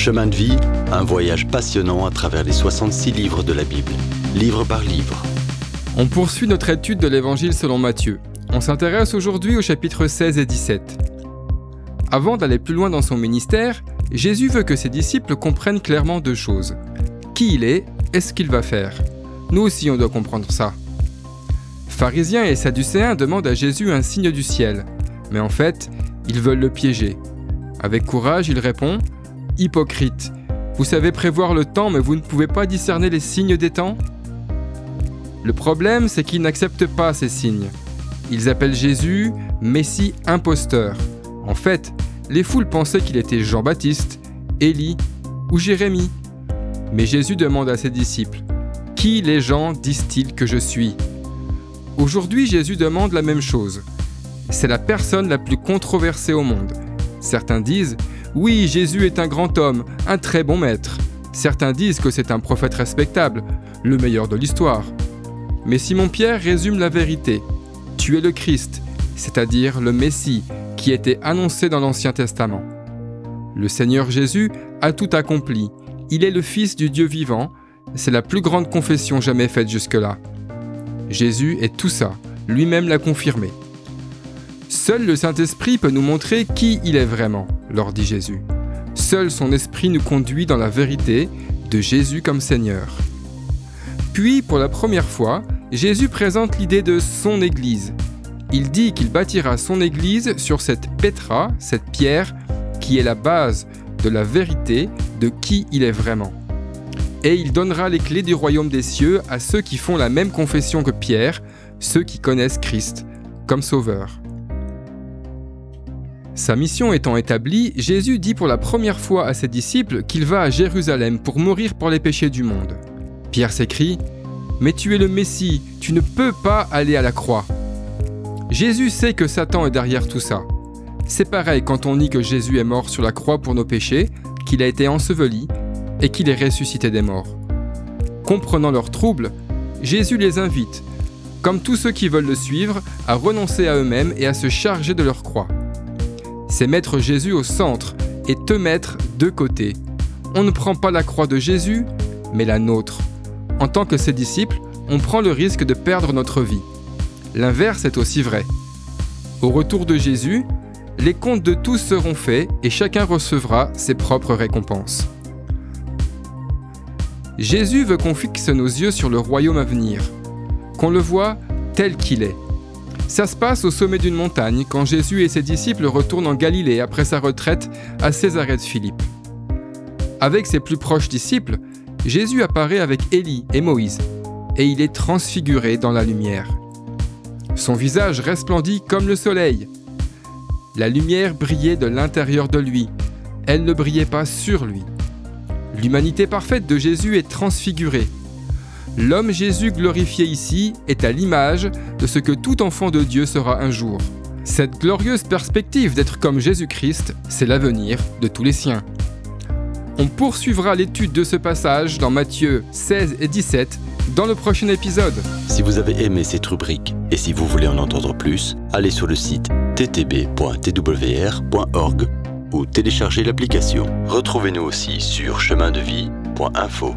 Chemin de vie, un voyage passionnant à travers les 66 livres de la Bible, livre par livre. On poursuit notre étude de l'Évangile selon Matthieu. On s'intéresse aujourd'hui au chapitre 16 et 17. Avant d'aller plus loin dans son ministère, Jésus veut que ses disciples comprennent clairement deux choses. Qui il est et ce qu'il va faire. Nous aussi on doit comprendre ça. Pharisiens et Sadducéens demandent à Jésus un signe du ciel, mais en fait, ils veulent le piéger. Avec courage, il répond Hypocrite, vous savez prévoir le temps, mais vous ne pouvez pas discerner les signes des temps Le problème, c'est qu'ils n'acceptent pas ces signes. Ils appellent Jésus Messie imposteur. En fait, les foules pensaient qu'il était Jean-Baptiste, Élie ou Jérémie. Mais Jésus demande à ses disciples Qui les gens disent-ils que je suis? Aujourd'hui, Jésus demande la même chose. C'est la personne la plus controversée au monde. Certains disent oui, Jésus est un grand homme, un très bon maître. Certains disent que c'est un prophète respectable, le meilleur de l'histoire. Mais Simon-Pierre résume la vérité. Tu es le Christ, c'est-à-dire le Messie, qui était annoncé dans l'Ancien Testament. Le Seigneur Jésus a tout accompli. Il est le Fils du Dieu vivant. C'est la plus grande confession jamais faite jusque-là. Jésus est tout ça, lui-même l'a confirmé. Seul le Saint-Esprit peut nous montrer qui il est vraiment, leur dit Jésus. Seul son Esprit nous conduit dans la vérité de Jésus comme Seigneur. Puis, pour la première fois, Jésus présente l'idée de son Église. Il dit qu'il bâtira son Église sur cette pétra, cette pierre, qui est la base de la vérité de qui il est vraiment. Et il donnera les clés du royaume des cieux à ceux qui font la même confession que Pierre, ceux qui connaissent Christ comme Sauveur. Sa mission étant établie, Jésus dit pour la première fois à ses disciples qu'il va à Jérusalem pour mourir pour les péchés du monde. Pierre s'écrie Mais tu es le Messie, tu ne peux pas aller à la croix. Jésus sait que Satan est derrière tout ça. C'est pareil quand on dit que Jésus est mort sur la croix pour nos péchés, qu'il a été enseveli et qu'il est ressuscité des morts. Comprenant leurs troubles, Jésus les invite, comme tous ceux qui veulent le suivre, à renoncer à eux-mêmes et à se charger de leur croix c'est mettre Jésus au centre et te mettre de côté. On ne prend pas la croix de Jésus, mais la nôtre. En tant que ses disciples, on prend le risque de perdre notre vie. L'inverse est aussi vrai. Au retour de Jésus, les comptes de tous seront faits et chacun recevra ses propres récompenses. Jésus veut qu'on fixe nos yeux sur le royaume à venir, qu'on le voit tel qu'il est. Ça se passe au sommet d'une montagne quand Jésus et ses disciples retournent en Galilée après sa retraite à Césarée de Philippe. Avec ses plus proches disciples, Jésus apparaît avec Élie et Moïse, et il est transfiguré dans la lumière. Son visage resplendit comme le soleil. La lumière brillait de l'intérieur de lui, elle ne brillait pas sur lui. L'humanité parfaite de Jésus est transfigurée, L'homme Jésus glorifié ici est à l'image de ce que tout enfant de Dieu sera un jour. Cette glorieuse perspective d'être comme Jésus-Christ, c'est l'avenir de tous les siens. On poursuivra l'étude de ce passage dans Matthieu 16 et 17 dans le prochain épisode. Si vous avez aimé cette rubrique et si vous voulez en entendre plus, allez sur le site ttb.twr.org ou téléchargez l'application. Retrouvez-nous aussi sur chemindevie.info.